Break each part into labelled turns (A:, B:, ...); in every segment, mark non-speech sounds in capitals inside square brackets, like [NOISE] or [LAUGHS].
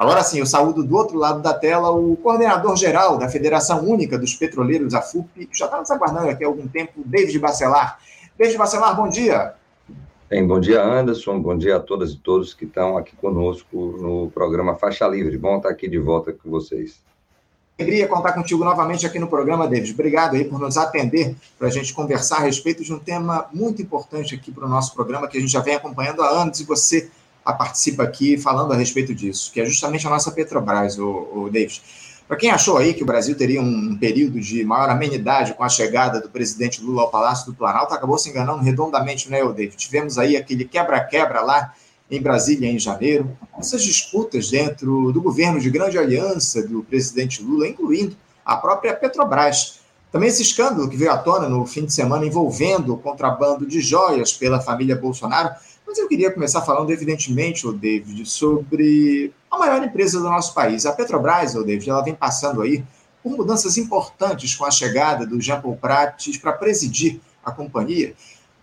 A: Agora sim, eu saúdo do outro lado da tela o coordenador-geral da Federação Única dos Petroleiros, a FUP, já está nos aguardando aqui há algum tempo, David Bacelar. David Bacelar, bom dia.
B: Bem, bom dia, Anderson. Bom dia a todas e todos que estão aqui conosco no programa Faixa Livre. Bom estar aqui de volta com vocês.
A: Alegria contar contigo novamente aqui no programa, David. Obrigado aí por nos atender para a gente conversar a respeito de um tema muito importante aqui para o nosso programa, que a gente já vem acompanhando há anos e você a participa aqui falando a respeito disso, que é justamente a nossa Petrobras, o, o David. Para quem achou aí que o Brasil teria um período de maior amenidade com a chegada do presidente Lula ao Palácio do Planalto, acabou se enganando redondamente, né, David? Tivemos aí aquele quebra-quebra lá em Brasília em janeiro, essas disputas dentro do governo de grande aliança do presidente Lula, incluindo a própria Petrobras. Também esse escândalo que veio à tona no fim de semana envolvendo o contrabando de joias pela família Bolsonaro, mas eu queria começar falando, evidentemente, o David, sobre a maior empresa do nosso país. A Petrobras, o David, ela vem passando aí por mudanças importantes com a chegada do Jean Paul Prates para presidir a companhia,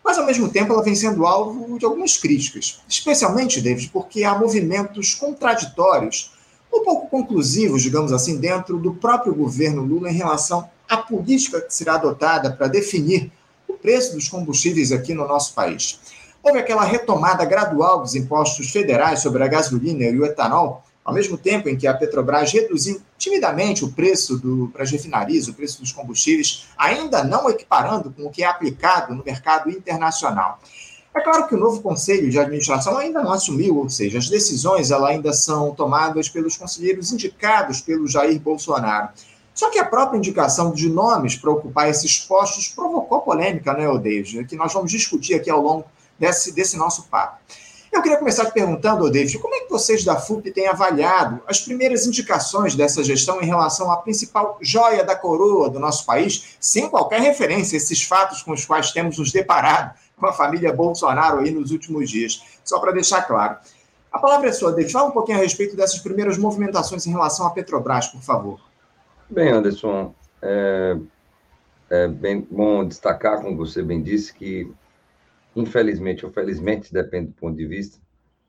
A: mas ao mesmo tempo ela vem sendo alvo de algumas críticas, especialmente, David, porque há movimentos contraditórios, um pouco conclusivos, digamos assim, dentro do próprio governo Lula em relação à política que será adotada para definir o preço dos combustíveis aqui no nosso país. Houve aquela retomada gradual dos impostos federais sobre a gasolina e o etanol, ao mesmo tempo em que a Petrobras reduziu timidamente o preço para as refinarias, o preço dos combustíveis, ainda não equiparando com o que é aplicado no mercado internacional. É claro que o novo conselho de administração ainda não assumiu, ou seja, as decisões ela ainda são tomadas pelos conselheiros indicados pelo Jair Bolsonaro. Só que a própria indicação de nomes para ocupar esses postos provocou polêmica, né, Odeja, que nós vamos discutir aqui ao longo desse, desse nosso papo. Eu queria começar te perguntando, David, como é que vocês da FUP têm avaliado as primeiras indicações dessa gestão em relação à principal joia da coroa do nosso país, sem qualquer referência a esses fatos com os quais temos nos deparado com a família Bolsonaro aí nos últimos dias? Só para deixar claro. A palavra é sua, David. Fala um pouquinho a respeito dessas primeiras movimentações em relação à Petrobras, por favor.
B: Bem, Anderson, é, é bem bom destacar, como você bem disse, que infelizmente ou felizmente, depende do ponto de vista,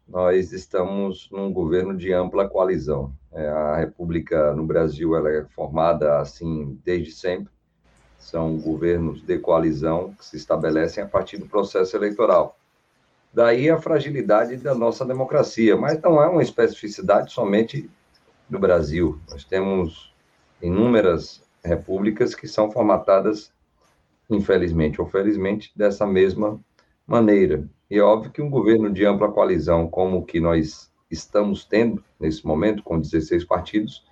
B: nós estamos num governo de ampla coalizão. É, a República no Brasil ela é formada assim desde sempre. São governos de coalizão que se estabelecem a partir do processo eleitoral. Daí a fragilidade da nossa democracia, mas não é uma especificidade somente do Brasil. Nós temos inúmeras repúblicas que são formatadas, infelizmente ou felizmente, dessa mesma maneira. E é óbvio que um governo de ampla coalizão, como o que nós estamos tendo nesse momento, com 16 partidos,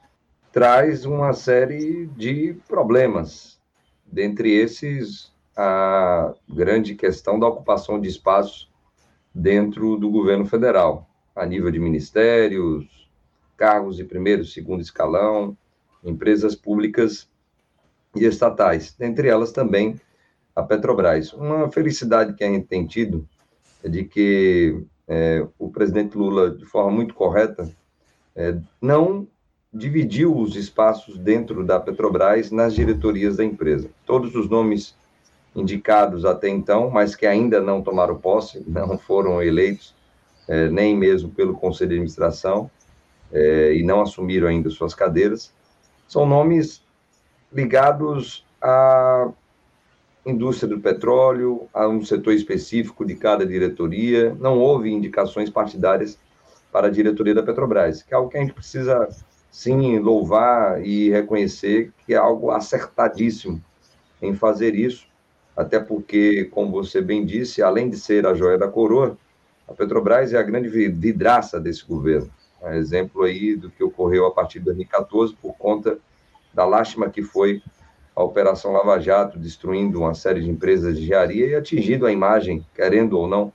B: traz uma série de problemas. Dentre esses, a grande questão da ocupação de espaços dentro do governo federal, a nível de ministérios, cargos de primeiro e segundo escalão, empresas públicas e estatais, dentre elas também a Petrobras. Uma felicidade que a gente tem tido é de que é, o presidente Lula, de forma muito correta, é, não dividiu os espaços dentro da Petrobras nas diretorias da empresa. Todos os nomes indicados até então, mas que ainda não tomaram posse, [LAUGHS] não foram eleitos, é, nem mesmo pelo Conselho de Administração, é, e não assumiram ainda suas cadeiras, são nomes ligados a indústria do petróleo, a um setor específico de cada diretoria. Não houve indicações partidárias para a diretoria da Petrobras, que é algo que a gente precisa, sim, louvar e reconhecer que é algo acertadíssimo em fazer isso, até porque, como você bem disse, além de ser a joia da coroa, a Petrobras é a grande vidraça desse governo. Um exemplo aí do que ocorreu a partir de 2014, por conta da lástima que foi a Operação Lava Jato, destruindo uma série de empresas de engenharia e atingindo a imagem, querendo ou não,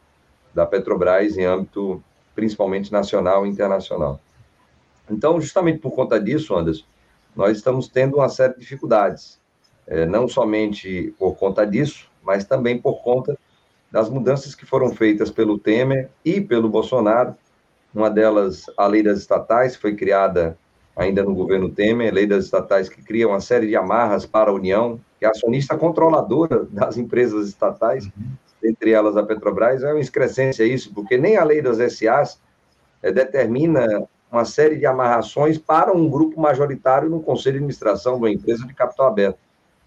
B: da Petrobras em âmbito principalmente nacional e internacional. Então, justamente por conta disso, Anderson, nós estamos tendo uma série de dificuldades, é, não somente por conta disso, mas também por conta das mudanças que foram feitas pelo Temer e pelo Bolsonaro. Uma delas, a lei das estatais, foi criada ainda no governo Temer, lei das estatais que cria uma série de amarras para a União, que é acionista controladora [LAUGHS] das empresas estatais, uhum. entre elas a Petrobras, é uma excrescência isso, porque nem a lei das SAs é, determina uma série de amarrações para um grupo majoritário no conselho de administração de uma empresa de capital aberto.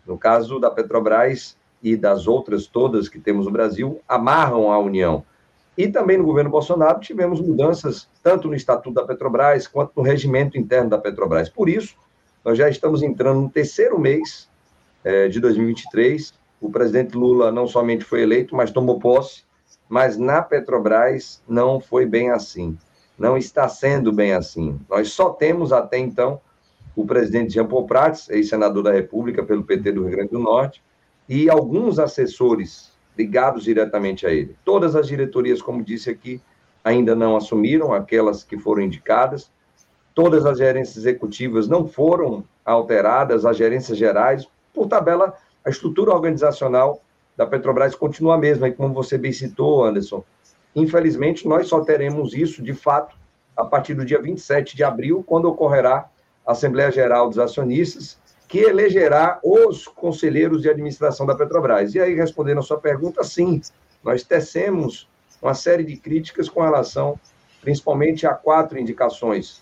B: No caso da Petrobras e das outras todas que temos no Brasil, amarram a União. E também no governo Bolsonaro tivemos mudanças tanto no estatuto da Petrobras quanto no regimento interno da Petrobras. Por isso, nós já estamos entrando no terceiro mês é, de 2023. O presidente Lula não somente foi eleito, mas tomou posse. Mas na Petrobras não foi bem assim. Não está sendo bem assim. Nós só temos até então o presidente Jean Paul Prats, ex-senador da República pelo PT do Rio Grande do Norte, e alguns assessores ligados diretamente a ele. Todas as diretorias, como disse aqui, ainda não assumiram, aquelas que foram indicadas. Todas as gerências executivas não foram alteradas, as gerências gerais. Por tabela, a estrutura organizacional da Petrobras continua a mesma, e como você bem citou, Anderson, infelizmente nós só teremos isso, de fato, a partir do dia 27 de abril, quando ocorrerá a Assembleia Geral dos Acionistas, que elegerá os conselheiros de administração da Petrobras. E aí, respondendo a sua pergunta, sim, nós tecemos uma série de críticas com relação, principalmente a quatro indicações.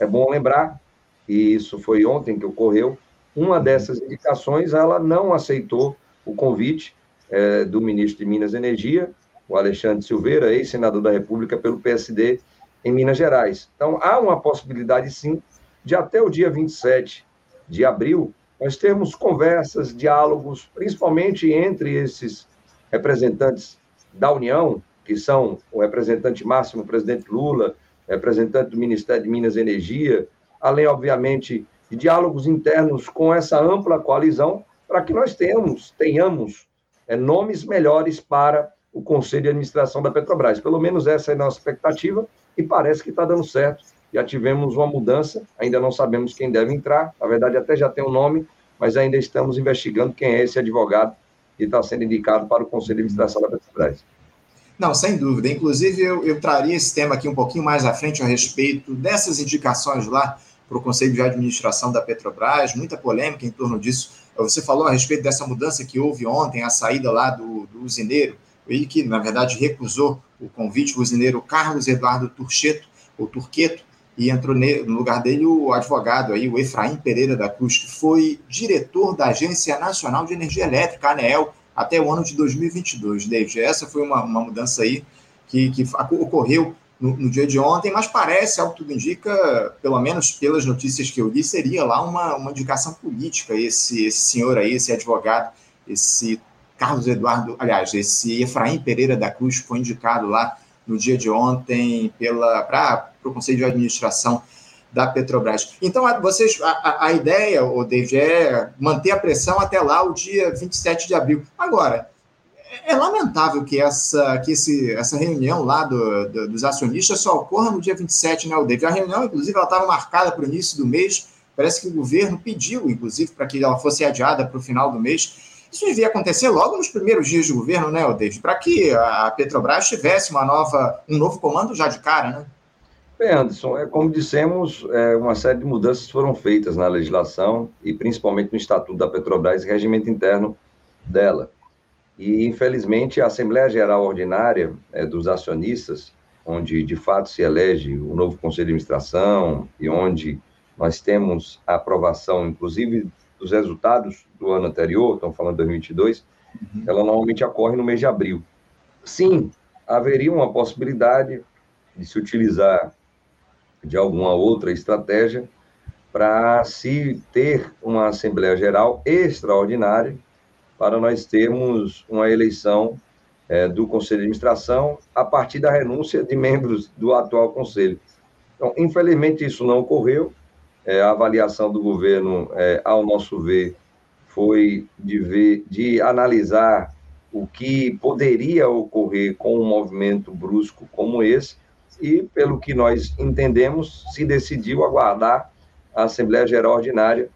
B: É bom lembrar, e isso foi ontem que ocorreu, uma dessas indicações, ela não aceitou o convite é, do ministro de Minas e Energia, o Alexandre Silveira, ex-senador da República pelo PSD em Minas Gerais. Então, há uma possibilidade, sim, de até o dia 27 de abril, nós temos conversas, diálogos, principalmente entre esses representantes da União, que são o representante máximo, o presidente Lula, representante do Ministério de Minas e Energia, além, obviamente, de diálogos internos com essa ampla coalizão, para que nós tenhamos, tenhamos é, nomes melhores para o Conselho de Administração da Petrobras. Pelo menos essa é a nossa expectativa e parece que está dando certo já tivemos uma mudança, ainda não sabemos quem deve entrar, na verdade até já tem um nome, mas ainda estamos investigando quem é esse advogado que está sendo indicado para o Conselho de Administração da Petrobras.
A: Não, sem dúvida. Inclusive, eu, eu traria esse tema aqui um pouquinho mais à frente a respeito dessas indicações lá para o Conselho de Administração da Petrobras, muita polêmica em torno disso. Você falou a respeito dessa mudança que houve ontem, a saída lá do, do usineiro, ele que, na verdade, recusou o convite, o usineiro Carlos Eduardo Turcheto, ou Turqueto, e entrou no lugar dele o advogado aí, o Efraim Pereira da Cruz, que foi diretor da Agência Nacional de Energia Elétrica, ANEEL, até o ano de 2022. David, essa foi uma, uma mudança aí que, que ocorreu no, no, dia de ontem, mas parece, ao que tudo indica, pelo menos pelas notícias que eu li, seria lá uma, uma indicação política, esse, esse senhor aí, esse advogado, esse Carlos Eduardo, aliás, esse Efraim Pereira da Cruz foi indicado lá no dia de ontem para o Conselho de Administração da Petrobras. Então, vocês, a, a, ideia, o David, é manter a pressão até lá o dia 27 de abril. Agora, é, é lamentável que essa, que esse, essa reunião lá do, do, dos acionistas só ocorra no dia 27, né, o David? A reunião, inclusive, ela estava marcada para o início do mês, parece que o governo pediu, inclusive, para que ela fosse adiada para o final do mês. Isso devia acontecer logo nos primeiros dias de governo, né, David? Para que a Petrobras tivesse uma nova, um novo comando já de cara, né?
B: Bem, Anderson, é, como dissemos, é, uma série de mudanças foram feitas na legislação e principalmente no Estatuto da Petrobras e regimento interno dela. E, infelizmente, a Assembleia Geral Ordinária é, dos Acionistas, onde de fato se elege o novo Conselho de Administração e onde nós temos a aprovação, inclusive, dos resultados do ano anterior, estamos falando de 2022, uhum. ela normalmente ocorre no mês de abril. Sim, haveria uma possibilidade de se utilizar de alguma outra estratégia para se ter uma Assembleia Geral extraordinária para nós termos uma eleição é, do Conselho de Administração a partir da renúncia de membros do atual Conselho. Então, infelizmente, isso não ocorreu, é, a avaliação do governo, é, ao nosso ver, foi de, ver, de analisar o que poderia ocorrer com um movimento brusco como esse, e, pelo que nós entendemos, se decidiu aguardar a Assembleia Geral Ordinária,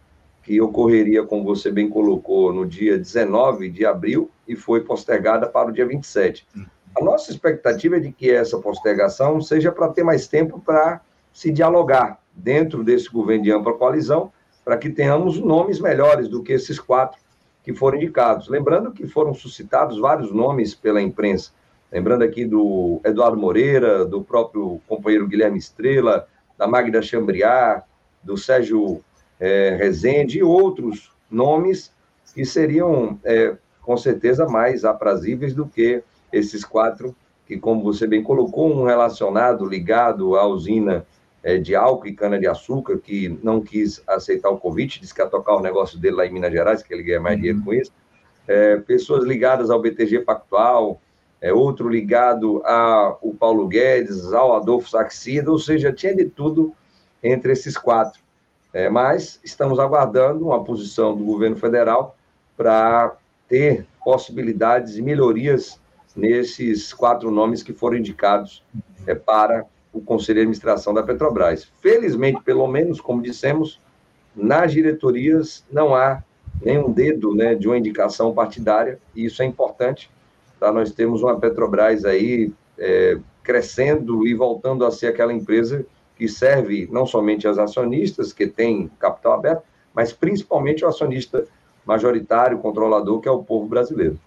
B: que ocorreria, como você bem colocou, no dia 19 de abril e foi postergada para o dia 27. Hum. A nossa expectativa é de que essa postergação seja para ter mais tempo para se dialogar, dentro desse governo de ampla coalizão, para que tenhamos nomes melhores do que esses quatro que foram indicados. Lembrando que foram suscitados vários nomes pela imprensa. Lembrando aqui do Eduardo Moreira, do próprio companheiro Guilherme Estrela, da Magda Chambriar, do Sérgio é, Rezende e outros nomes que seriam, é, com certeza, mais aprazíveis do que esses quatro, que, como você bem colocou, um relacionado, ligado à usina é, de álcool e cana-de-açúcar, que não quis aceitar o convite, disse que ia tocar o negócio dele lá em Minas Gerais, que ele ganha mais uhum. dinheiro com isso. Pessoas ligadas ao BTG Pactual, é, outro ligado ao Paulo Guedes, ao Adolfo Saxida, ou seja, tinha de tudo entre esses quatro. É, mas estamos aguardando uma posição do governo federal para ter possibilidades e melhorias nesses quatro nomes que foram indicados é, para o Conselho de Administração da Petrobras. Felizmente, pelo menos, como dissemos, nas diretorias não há nenhum dedo né, de uma indicação partidária, e isso é importante para nós termos uma Petrobras aí é, crescendo e voltando a ser aquela empresa que serve não somente aos acionistas, que tem capital aberto, mas principalmente o acionista majoritário, controlador, que é o povo brasileiro.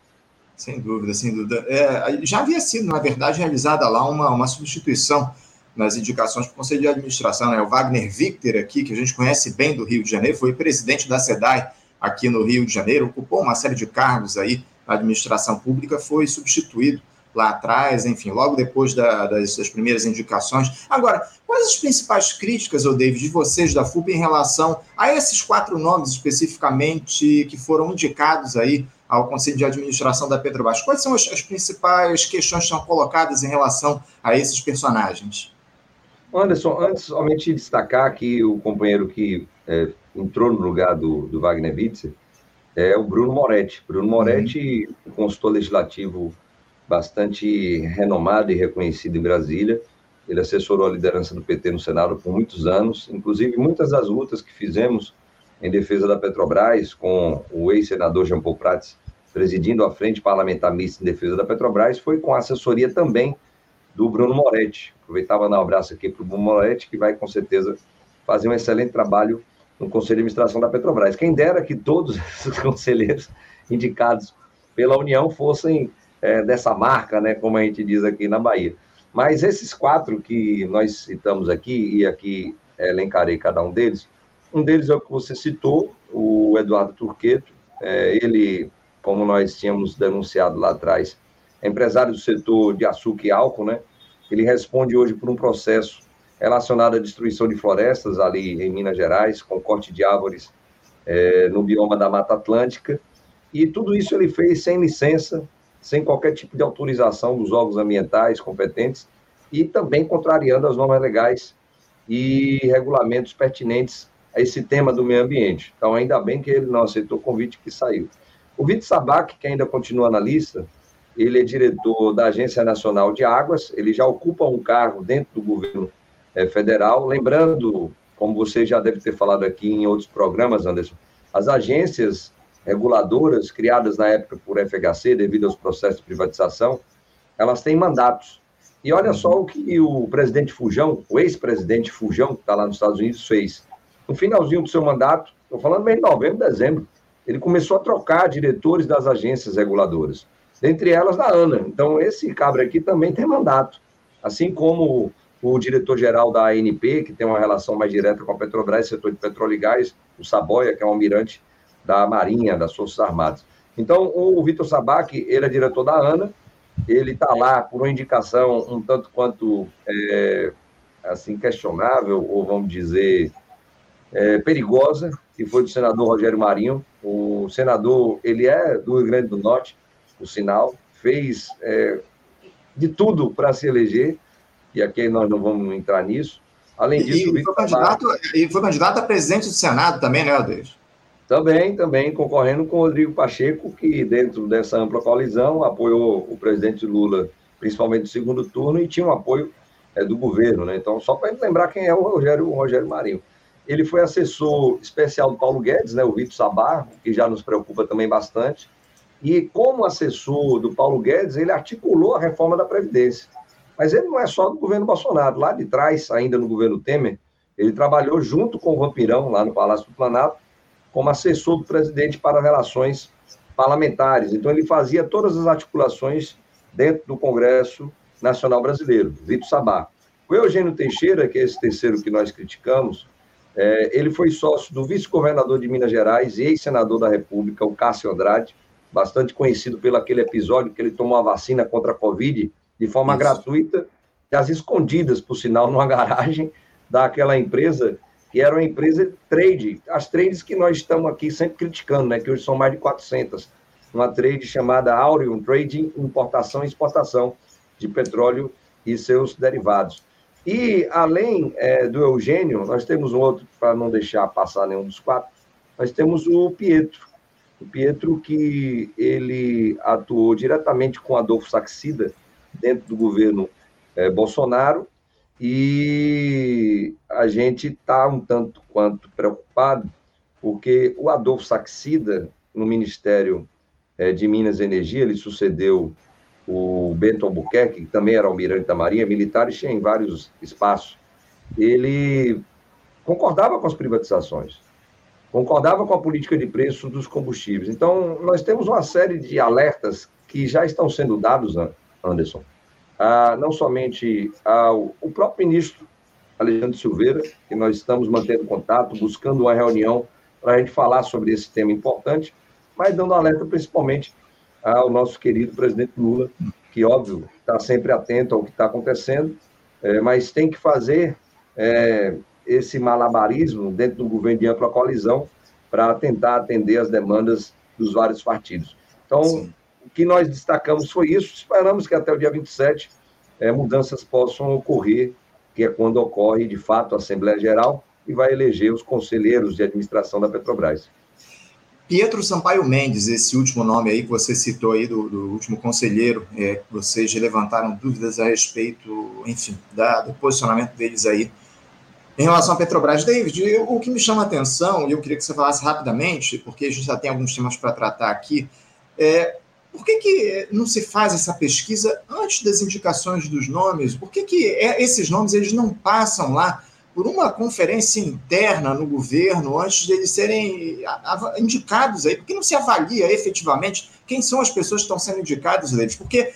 A: Sem dúvida, sem dúvida. É, já havia sido, na verdade, realizada lá uma, uma substituição nas indicações para o Conselho de Administração. Né? O Wagner Victor, aqui, que a gente conhece bem do Rio de Janeiro, foi presidente da SEDAI aqui no Rio de Janeiro, ocupou uma série de cargos aí na administração pública, foi substituído lá atrás, enfim, logo depois da, das, das, primeiras indicações. Agora, quais as principais críticas, ô David, de vocês da FUP em relação a esses quatro nomes especificamente que foram indicados aí ao Conselho de Administração da Petrobras? Quais são as, as principais questões que são colocadas em relação a esses personagens?
B: Anderson, antes somente destacar que o companheiro que é, entrou no lugar do, do Wagner Witzer é o Bruno Moretti. Bruno Moretti, uhum. consultor legislativo bastante renomado e reconhecido em Brasília. Ele assessorou a liderança do PT no Senado por muitos anos, inclusive muitas das lutas que fizemos em defesa da Petrobras, com o ex-senador Jean Paul Prats presidindo a frente parlamentar mista em defesa da Petrobras, foi com a assessoria também do Bruno Moretti. Aproveitava dar um abraço aqui para o Bruno Moretti, que vai com certeza fazer um excelente trabalho no Conselho de Administração da Petrobras. Quem dera que todos [LAUGHS] os conselheiros indicados pela União fossem é, dessa marca, né, como a gente diz aqui na Bahia. Mas esses quatro que nós citamos aqui, e aqui elencarei cada um deles, um deles é o que você citou, o Eduardo Turqueto, é, ele, como nós tínhamos denunciado lá atrás, é empresário do setor de açúcar e álcool, né? Ele responde hoje por um processo relacionado à destruição de florestas ali em Minas Gerais, com corte de árvores é, no bioma da Mata Atlântica. E tudo isso ele fez sem licença, sem qualquer tipo de autorização dos órgãos ambientais competentes e também contrariando as normas legais e regulamentos pertinentes a esse tema do meio ambiente. Então, ainda bem que ele não aceitou o convite que saiu. O Vitor Sabac, que ainda continua na lista, ele é diretor da Agência Nacional de Águas, ele já ocupa um cargo dentro do governo é, federal. Lembrando, como você já deve ter falado aqui em outros programas, Anderson, as agências reguladoras criadas na época por FHC, devido aos processos de privatização, elas têm mandatos. E olha só o que o presidente Fujão, o ex-presidente Fujão, que está lá nos Estados Unidos, fez. No finalzinho do seu mandato, estou falando bem de novembro, dezembro, ele começou a trocar diretores das agências reguladoras, dentre elas da ANA. Então, esse cabra aqui também tem mandato. Assim como o diretor-geral da ANP, que tem uma relação mais direta com a Petrobras, setor de petróleo e gás, o Saboia, que é um almirante da Marinha, das Forças Armadas. Então, o Vitor Sabac, ele é diretor da ANA, ele está lá por uma indicação um tanto quanto, é, assim, questionável, ou vamos dizer, é, perigosa, que foi do senador Rogério Marinho. O senador, ele é do Rio Grande do Norte, o sinal, fez é, de tudo para se eleger, e aqui nós não vamos entrar nisso. Além disso,
A: e, foi candidato, e foi candidato a presidente do Senado também, né, Aldeir?
B: Também, também concorrendo com o Rodrigo Pacheco, que dentro dessa ampla coalizão apoiou o presidente Lula, principalmente no segundo turno, e tinha um apoio é, do governo, né? Então, só para lembrar quem é o Rogério, o Rogério Marinho. Ele foi assessor especial do Paulo Guedes, né, o Vitor Sabar, que já nos preocupa também bastante. E como assessor do Paulo Guedes, ele articulou a reforma da Previdência. Mas ele não é só do governo Bolsonaro. Lá de trás, ainda no governo Temer, ele trabalhou junto com o Vampirão, lá no Palácio do Planalto, como assessor do presidente para relações parlamentares. Então, ele fazia todas as articulações dentro do Congresso Nacional Brasileiro, Vitor Sabá. O Eugênio Teixeira, que é esse terceiro que nós criticamos, é, ele foi sócio do vice-governador de Minas Gerais e ex-senador da República, o Cássio Andrade, bastante conhecido pelo aquele episódio que ele tomou a vacina contra a Covid de forma Isso. gratuita, às escondidas, por sinal, numa [LAUGHS] garagem daquela empresa, que era uma empresa trade, as trades que nós estamos aqui sempre criticando, né, que hoje são mais de 400, uma trade chamada Aureum Trading, importação e exportação de petróleo e seus derivados. E, além é, do Eugênio, nós temos um outro, para não deixar passar nenhum dos quatro, nós temos o Pietro. O Pietro que ele atuou diretamente com Adolfo Saxida dentro do governo é, Bolsonaro e a gente está um tanto quanto preocupado porque o Adolfo Saxida, no Ministério é, de Minas e Energia, ele sucedeu o Bento Albuquerque, que também era almirante da Marinha, militar e tinha em vários espaços, ele concordava com as privatizações, concordava com a política de preço dos combustíveis. Então, nós temos uma série de alertas que já estão sendo dados, Anderson, a, não somente ao o próprio ministro Alexandre Silveira, que nós estamos mantendo contato, buscando uma reunião para a gente falar sobre esse tema importante, mas dando alerta principalmente ao nosso querido presidente Lula, que, óbvio, está sempre atento ao que está acontecendo, é, mas tem que fazer é, esse malabarismo dentro do governo de ampla coalizão para tentar atender as demandas dos vários partidos. Então, Sim. O que nós destacamos foi isso, esperamos que até o dia 27 é, mudanças possam ocorrer, que é quando ocorre, de fato, a Assembleia Geral e vai eleger os conselheiros de administração da Petrobras.
A: Pietro Sampaio Mendes, esse último nome aí que você citou aí do, do último conselheiro, é, vocês levantaram dúvidas a respeito, enfim, da, do posicionamento deles aí em relação à Petrobras. David, eu, o que me chama a atenção, e eu queria que você falasse rapidamente, porque a gente já tem alguns temas para tratar aqui, é por que, que não se faz essa pesquisa antes das indicações dos nomes? Por que, que é, esses nomes eles não passam lá por uma conferência interna no governo antes de eles serem indicados aí, porque não se avalia efetivamente quem são as pessoas que estão sendo indicadas deles, porque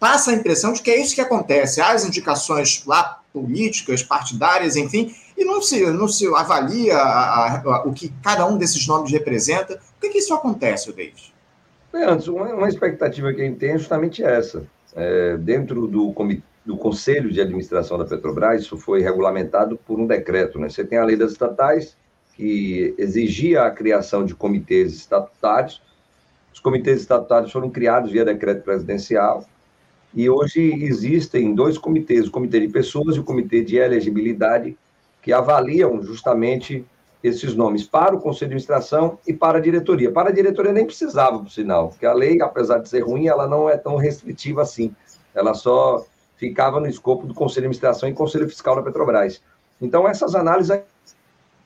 A: passa a impressão de que é isso que acontece, as indicações lá políticas, partidárias, enfim, e não se, não se avalia a, a, o que cada um desses nomes representa. Por que, que isso acontece, David?
B: Antes, uma, uma expectativa que a gente tem é justamente essa. É, dentro do do Conselho de Administração da Petrobras, isso foi regulamentado por um decreto. Né? Você tem a lei das estatais, que exigia a criação de comitês estatutários. Os comitês estatutários foram criados via decreto presidencial, e hoje existem dois comitês, o Comitê de Pessoas e o Comitê de Elegibilidade, que avaliam justamente esses nomes para o Conselho de Administração e para a diretoria. Para a diretoria nem precisava, por sinal, porque a lei, apesar de ser ruim, ela não é tão restritiva assim. Ela só ficava no escopo do Conselho de Administração e Conselho Fiscal da Petrobras. Então, essas análises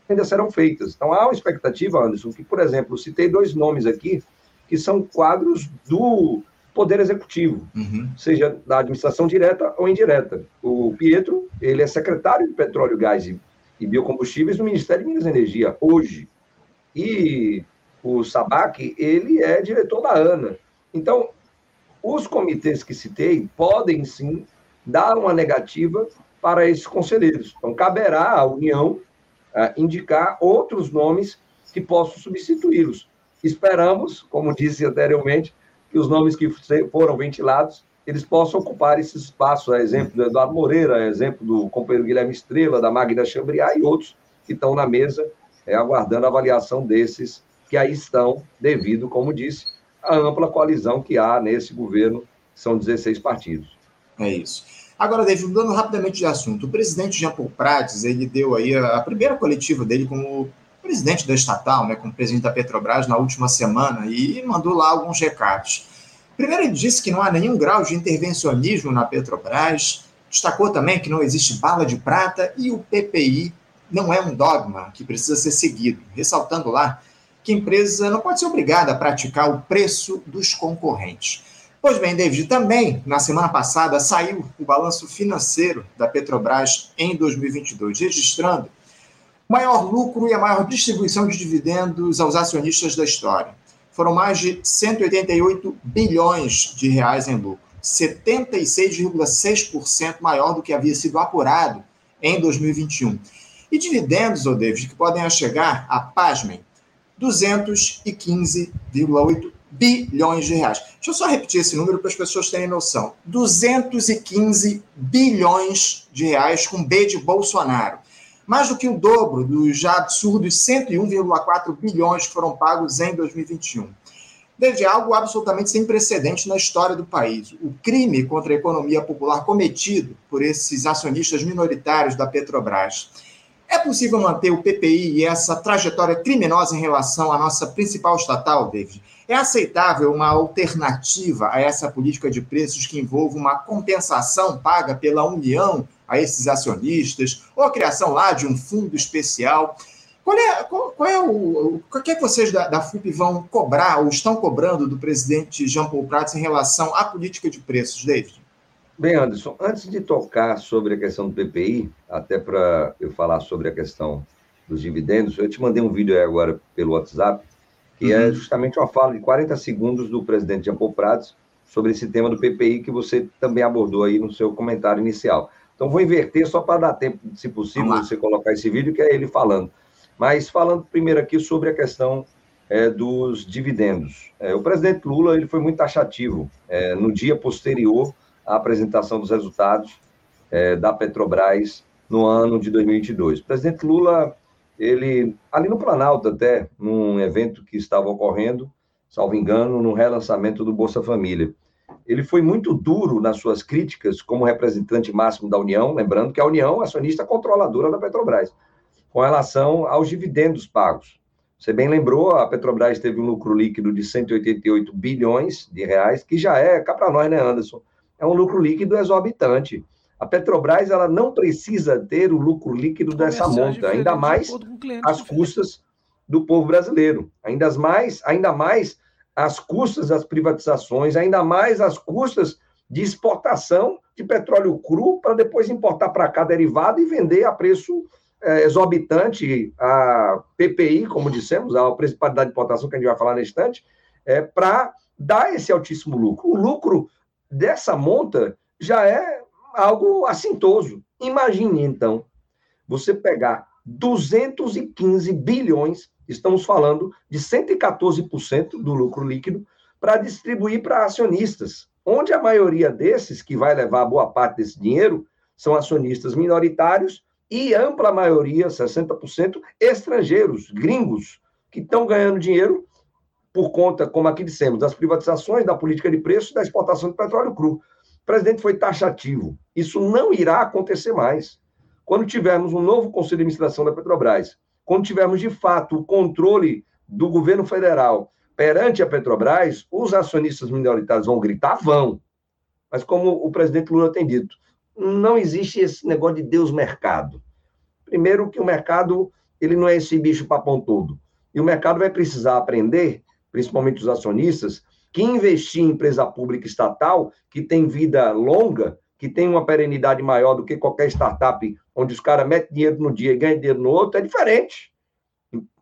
B: ainda serão feitas. Então, há uma expectativa, Anderson, que, por exemplo, citei dois nomes aqui, que são quadros do Poder Executivo, uhum. seja da administração direta ou indireta. O Pietro, ele é secretário de Petróleo, Gás e, e Biocombustíveis no Ministério de Minas e Energia, hoje. E o Sabac, ele é diretor da ANA. Então, os comitês que citei podem sim dar uma negativa para esses conselheiros. Então, caberá à União uh, indicar outros nomes que possam substituí-los. Esperamos, como disse anteriormente, que os nomes que foram ventilados eles possam ocupar esse espaço, a exemplo do Eduardo Moreira, a exemplo do companheiro Guilherme Estrela, da Magda Chambriá e outros que estão na mesa é, aguardando a avaliação desses que aí estão, devido, como disse, à ampla coalizão que há nesse governo, são 16 partidos.
A: É isso. Agora, David, mudando rapidamente de assunto, o presidente Jean Paul Prates, ele deu aí a, primeira coletiva dele como presidente da estatal, né, como presidente da Petrobras na última semana, e mandou lá alguns recados. Primeiro, ele disse que não há nenhum grau de intervencionismo na Petrobras, destacou também que não existe bala de prata e o PPI não é um dogma que precisa ser seguido, ressaltando lá que a empresa não pode ser obrigada a praticar o preço dos concorrentes. Pois bem, David, também na semana passada saiu o balanço financeiro da Petrobras em 2022, registrando maior lucro e a maior distribuição de dividendos aos acionistas da história. Foram mais de 188 bilhões de reais em lucro. 76,6% maior do que havia sido apurado em 2021. E dividendos, ô David, que podem chegar a, pasmem, 215,8 bilhões de reais. Deixa eu só repetir esse número para as pessoas terem noção. 215 bilhões de reais com B de Bolsonaro. Mais do que o dobro dos já absurdos 101,4 bilhões que foram pagos em 2021. Desde algo absolutamente sem precedente na história do país. O crime contra a economia popular cometido por esses acionistas minoritários da Petrobras. É possível manter o PPI e essa trajetória criminosa em relação à nossa principal estatal, David? É aceitável uma alternativa a essa política de preços que envolva uma compensação paga pela União a esses acionistas, ou a criação lá de um fundo especial? Qual é, qual, qual é o, o que, é que vocês da, da FUP vão cobrar ou estão cobrando do presidente Jean Paul Prats em relação à política de preços, David?
B: Bem, Anderson, antes de tocar sobre a questão do PPI, até para eu falar sobre a questão dos dividendos, eu te mandei um vídeo aí agora pelo WhatsApp que é uhum. é justamente uma fala de 40 segundos do presidente Jean Paul Prats sobre esse tema do PPI que você também abordou aí no seu comentário inicial. Então, vou inverter só para dar tempo, se possível, você colocar esse vídeo, que é ele falando. Mas falando primeiro aqui sobre a questão é, dos dividendos. É, o presidente Lula ele foi muito taxativo é, no dia posterior à apresentação dos resultados é, da Petrobras no ano de 2022. O presidente Lula ele, ali no Planalto até, num evento que estava ocorrendo, salvo engano, no relançamento do Bolsa Família. Ele foi muito duro nas suas críticas como representante máximo da União, lembrando que a União é acionista controladora da Petrobras, com relação aos dividendos pagos. Você bem lembrou, a Petrobras teve um lucro líquido de 188 bilhões de reais, que já é, cá para nós, né, Anderson? É um lucro líquido exorbitante. A Petrobras ela não precisa ter o lucro líquido dessa monta, ainda mais às custas do povo brasileiro, ainda mais, ainda mais às custas das privatizações, ainda mais às custas de exportação de petróleo cru para depois importar para cá derivado e vender a preço é, exorbitante a PPI, como dissemos, a principalidade de importação que a gente vai falar na instante, é, para dar esse altíssimo lucro. O lucro dessa monta já é algo assintoso. Imagine, então, você pegar 215 bilhões, estamos falando de 114% do lucro líquido, para distribuir para acionistas, onde a maioria desses, que vai levar boa parte desse dinheiro, são acionistas minoritários e ampla maioria, 60%, estrangeiros, gringos, que estão ganhando dinheiro por conta, como aqui dissemos, das privatizações, da política de preços da exportação de petróleo cru presidente foi taxativo. Isso não irá acontecer mais. Quando tivermos um novo conselho de administração da Petrobras, quando tivermos de fato o controle do governo federal perante a Petrobras, os acionistas minoritários vão gritar? Vão. Mas como o presidente Lula tem dito, não existe esse negócio de Deus mercado. Primeiro que o mercado, ele não é esse bicho papão todo. E o mercado vai precisar aprender, principalmente os acionistas, que investir em empresa pública estatal, que tem vida longa, que tem uma perenidade maior do que qualquer startup, onde os caras metem dinheiro no dia e ganham dinheiro no outro, é diferente.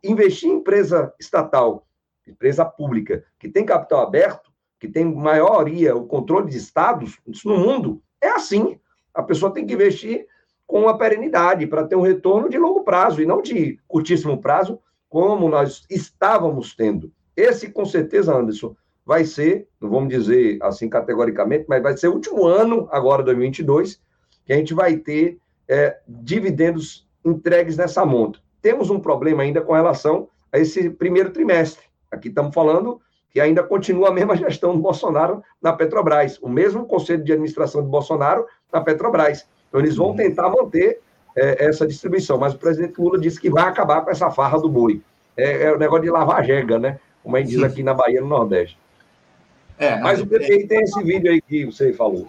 B: Investir em empresa estatal, empresa pública, que tem capital aberto, que tem maioria, o controle de estados, isso no mundo, é assim. A pessoa tem que investir com uma perenidade para ter um retorno de longo prazo e não de curtíssimo prazo, como nós estávamos tendo. Esse, com certeza, Anderson, vai ser, não vamos dizer assim categoricamente, mas vai ser o último ano, agora 2022, que a gente vai ter é, dividendos entregues nessa monta. Temos um problema ainda com relação a esse primeiro trimestre. Aqui estamos falando que ainda continua a mesma [LAUGHS] gestão do Bolsonaro na Petrobras, o mesmo conselho de administração do Bolsonaro na Petrobras. Então, eles vão tentar manter é, essa distribuição, mas o presidente Lula disse que vai acabar com essa farra do boi. É, é o negócio de lavar jega, né? Como a gente diz aqui na Bahia, no Nordeste. É, Mas o PPI é, tem esse vídeo aí que você falou.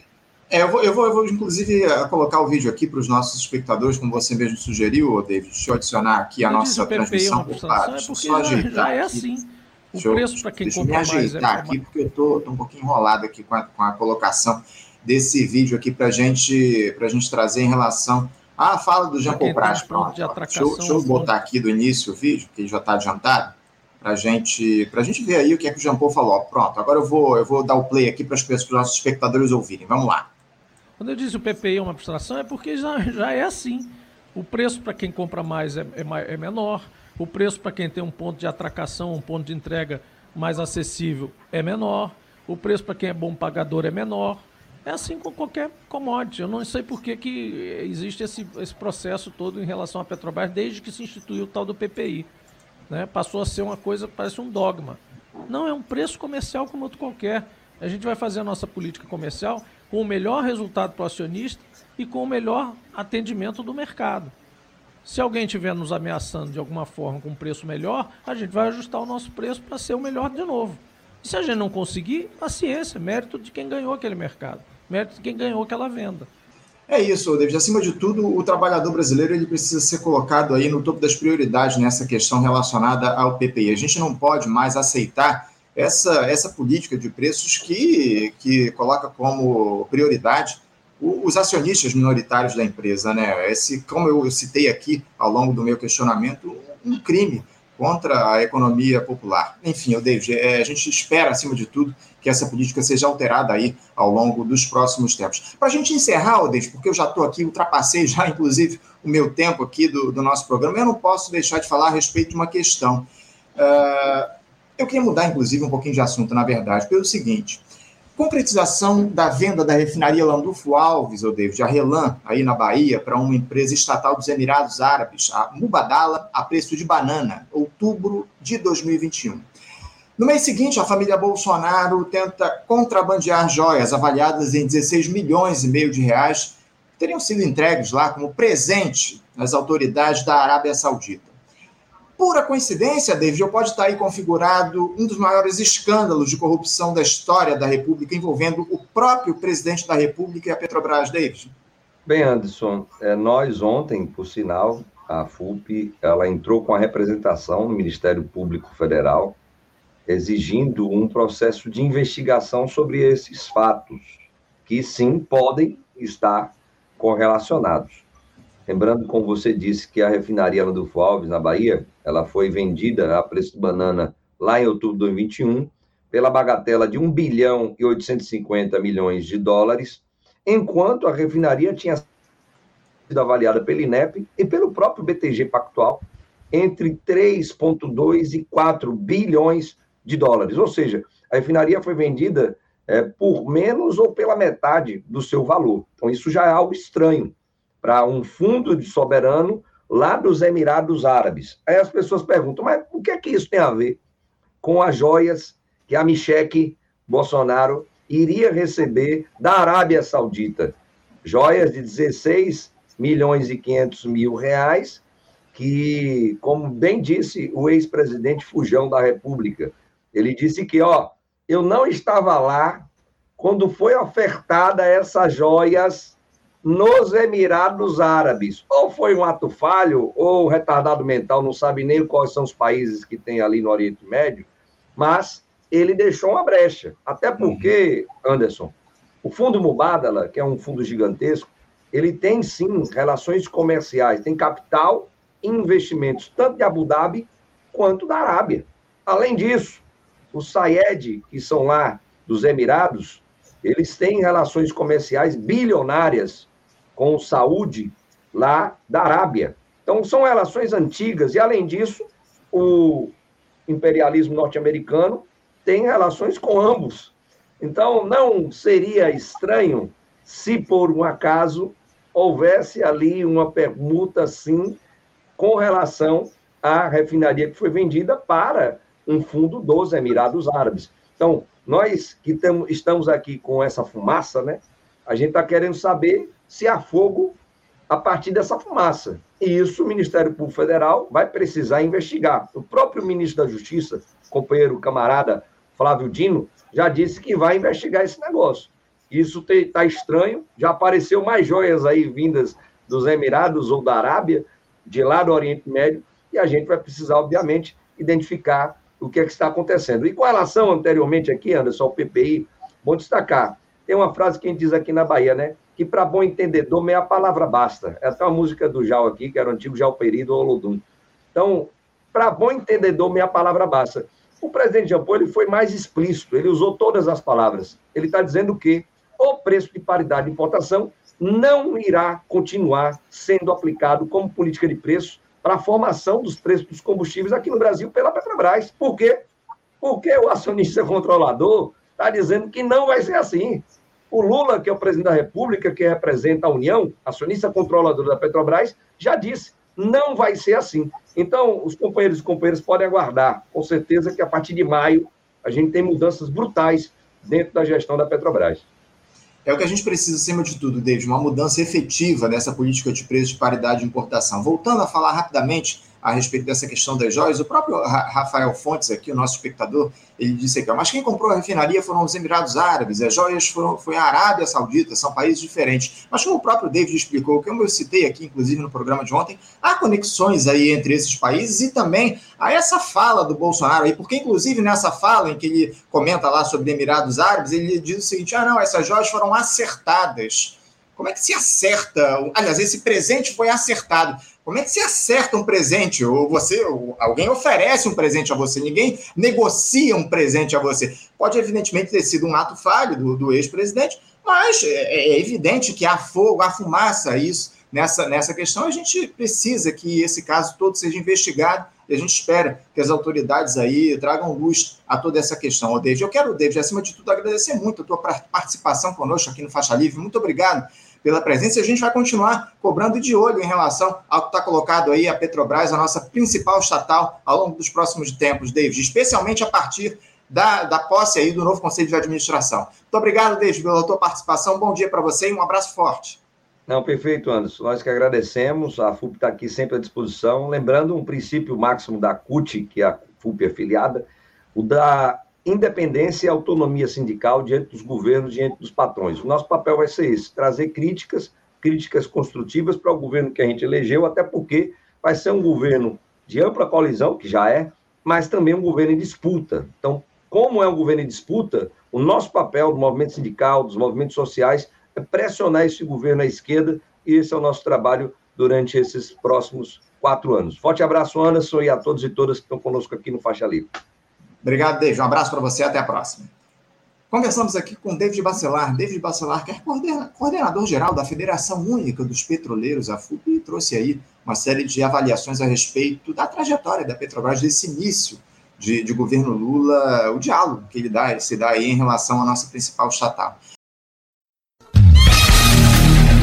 A: É, eu vou, eu vou, eu vou inclusive, eh, colocar o vídeo aqui para os nossos espectadores, como você mesmo sugeriu, David. Deixa eu adicionar aqui a eu nossa transmissão por partes.
C: É só ajeitar já é assim. O deixa preço para quem
A: deixa compra. Deixa eu me ajeitar é aqui, porque eu estou um pouquinho enrolado aqui com a, com a colocação desse vídeo aqui para gente, a gente trazer em relação à fala do Jean Paul Prat. Deixa, eu, deixa eu botar aqui do início o vídeo, que ele já está adiantado, para gente, a gente ver aí o que é que o Jean Paul falou. Pronto, agora eu vou, eu vou dar o play aqui para as pessoas, para os nossos espectadores ouvirem. Vamos lá.
C: Quando eu disse o PPI é uma abstração, é porque já, já é assim. O preço para quem compra mais é, é, é menor, o preço para quem tem um ponto de atracação, um ponto de entrega mais acessível é menor, o preço para quem é bom pagador é menor. É assim com qualquer commodity. Eu não sei por que, que existe esse, esse processo todo em relação à Petrobras desde que se instituiu o tal do PPI. Né? Passou a ser uma coisa, parece um dogma. Não, é um preço comercial como outro qualquer. A gente vai fazer a nossa política comercial com o melhor resultado para o acionista e com o melhor atendimento do mercado. Se alguém estiver nos ameaçando de alguma forma com um preço melhor, a gente vai ajustar o nosso preço para ser o melhor de novo. E se a gente não conseguir, paciência, mérito de quem ganhou aquele mercado, mérito de quem ganhou aquela venda.
A: É isso, David. Acima de tudo, o trabalhador brasileiro ele precisa ser colocado aí no topo das prioridades nessa questão relacionada ao PPI. A gente não pode mais aceitar essa, essa política de preços que, que coloca como prioridade os acionistas minoritários da empresa, né? Esse, como eu citei aqui ao longo do meu questionamento, um crime contra a economia popular. Enfim, o David, é, a gente espera, acima de tudo, que essa política seja alterada aí ao longo dos próximos tempos. Para a gente encerrar, David, porque eu já estou aqui, ultrapassei já, [LAUGHS] inclusive, o meu tempo aqui do, do, nosso programa, eu não posso deixar de falar a respeito de uma questão. Uh, eu queria mudar, inclusive, um pouquinho de assunto, na verdade, pelo seguinte concretização da venda da refinaria Landulfo Alves, ou David, a Relan, aí na Bahia, para uma empresa estatal dos Emirados Árabes, a Mubadala, a preço de banana, outubro de 2021. No mês seguinte, a família Bolsonaro tenta contrabandear joias avaliadas em 16 milhões e meio de reais, que teriam sido entregues lá como presente às autoridades da Arábia Saudita pura coincidência, David, ou pode estar aí configurado um dos maiores escândalos de corrupção da história da República, envolvendo o próprio presidente da República e a Petrobras, David?
B: Bem, Anderson, é, nós ontem, por sinal, a FUP, ela entrou com a representação no Ministério Público Federal, exigindo um processo de investigação sobre esses fatos, que sim podem estar correlacionados. Lembrando, como você disse, que a refinaria Landulfo Alves, na Bahia, ela foi vendida a preço de banana lá em outubro de 2021, pela bagatela de 1 bilhão e 850 milhões de dólares, enquanto a refinaria tinha sido avaliada pelo INEP e pelo próprio BTG Pactual entre 3,2 e 4 bilhões de dólares. Ou seja, a refinaria foi vendida é, por menos ou pela metade do seu valor. Então, isso já é algo estranho para um fundo de soberano lá dos Emirados Árabes. Aí as pessoas perguntam, mas o que é que isso tem a ver com as joias que a Michele Bolsonaro iria receber da Arábia Saudita? Joias de 16 milhões e 500 mil reais, que, como bem disse o ex-presidente Fujão da República, ele disse que, ó, eu não estava lá quando foi ofertada essas joias nos Emirados Árabes. Ou foi um ato falho, ou retardado mental, não sabe nem quais são os países que tem ali no Oriente Médio, mas ele deixou uma brecha. Até porque, Anderson, o Fundo Mubadala, que é um fundo gigantesco, ele tem sim relações comerciais, tem capital e investimentos, tanto de Abu Dhabi quanto da Arábia. Além disso, os Sayed, que são lá dos Emirados, eles têm relações comerciais bilionárias com saúde lá da Arábia. Então, são relações antigas, e além disso, o imperialismo norte-americano tem relações com ambos. Então, não seria estranho se, por um acaso, houvesse ali uma permuta, sim, com relação à refinaria que foi vendida para um fundo dos Emirados Árabes. Então, nós que estamos aqui com essa fumaça, né, a gente está querendo saber se há fogo a partir dessa fumaça. E isso o Ministério Público Federal vai precisar investigar. O próprio ministro da Justiça, companheiro camarada Flávio Dino, já disse que vai investigar esse negócio. Isso está estranho, já apareceu mais joias aí vindas dos Emirados ou da Arábia, de lá do Oriente Médio, e a gente vai precisar, obviamente, identificar o que é que está acontecendo. E com relação anteriormente aqui, Anderson, ao PPI, bom destacar, tem uma frase que a gente diz aqui na Bahia, né? que para bom entendedor, meia palavra basta. É até uma música do Jal aqui, que era o antigo Jal Peri do Olodum. Então, para bom entendedor, minha palavra basta. O presidente Paul ele foi mais explícito, ele usou todas as palavras. Ele está dizendo que o preço de paridade de importação não irá continuar sendo aplicado como política de preço para a formação dos preços dos combustíveis aqui no Brasil pela Petrobras. Por quê? Porque o acionista controlador está dizendo que não vai ser assim. O Lula, que é o presidente da República, que representa a União, acionista controlador da Petrobras, já disse: não vai ser assim. Então, os companheiros e companheiras podem aguardar, com certeza, que a partir de maio a gente tem mudanças brutais dentro da gestão da Petrobras.
A: É o que a gente precisa, acima de tudo, David, uma mudança efetiva nessa política de preço de paridade de importação. Voltando a falar rapidamente a respeito dessa questão das joias. O próprio Rafael Fontes, aqui, o nosso espectador, ele disse aqui, mas quem comprou a refinaria foram os Emirados Árabes, as joias foram, foi a Arábia Saudita, são países diferentes. Mas como o próprio David explicou, como eu citei aqui, inclusive no programa de ontem, há conexões aí entre esses países e também há essa fala do Bolsonaro aí, porque inclusive nessa fala em que ele comenta lá sobre Emirados Árabes, ele diz o seguinte, ah não, essas joias foram acertadas. Como é que se acerta? Aliás, esse presente foi acertado. Como é que se acerta um presente? Ou você, ou alguém oferece um presente a você, ninguém negocia um presente a você. Pode, evidentemente, ter sido um ato falho do, do ex-presidente, mas é, é, evidente que há fogo, há fumaça isso nessa, nessa questão. A gente precisa que esse caso todo seja investigado e a gente espera que as autoridades aí tragam luz a toda essa questão. Ô, David, eu quero, David, acima de tudo, agradecer muito a tua participação conosco aqui no Faixa Livre. Muito obrigado pela presença e a gente vai continuar cobrando de olho em relação ao que está colocado aí a Petrobras, a nossa principal estatal, ao longo dos próximos tempos, David, especialmente a partir da, da posse aí do novo Conselho de Administração. Muito obrigado, David, pela tua participação. Bom dia para você e um abraço forte.
B: Não, perfeito, Anderson. Nós que agradecemos. A FUP está aqui sempre à disposição. Lembrando um princípio máximo da CUT, que é a FUP afiliada, o da independência e autonomia sindical diante dos governos, diante dos patrões. O nosso papel vai ser esse, trazer críticas, críticas construtivas para o governo que a gente elegeu, até porque vai ser um governo de ampla colisão, que já é, mas também um governo em disputa. Então, como é um governo em disputa, o nosso papel do movimento sindical, dos movimentos sociais, pressionar esse governo à esquerda, e esse é o nosso trabalho durante esses próximos quatro anos. Forte abraço, Anderson, e a todos e todas que estão conosco aqui no Faixa Livre.
A: Obrigado, David. Um abraço para você. Até a próxima. Conversamos aqui com David Bacelar. David Bacelar, que é coordenador geral da Federação Única dos Petroleiros, a FUP, e trouxe aí uma série de avaliações a respeito da trajetória da Petrobras, desse início de, de governo Lula, o diálogo que ele dá, se dá aí em relação à nossa principal estatal.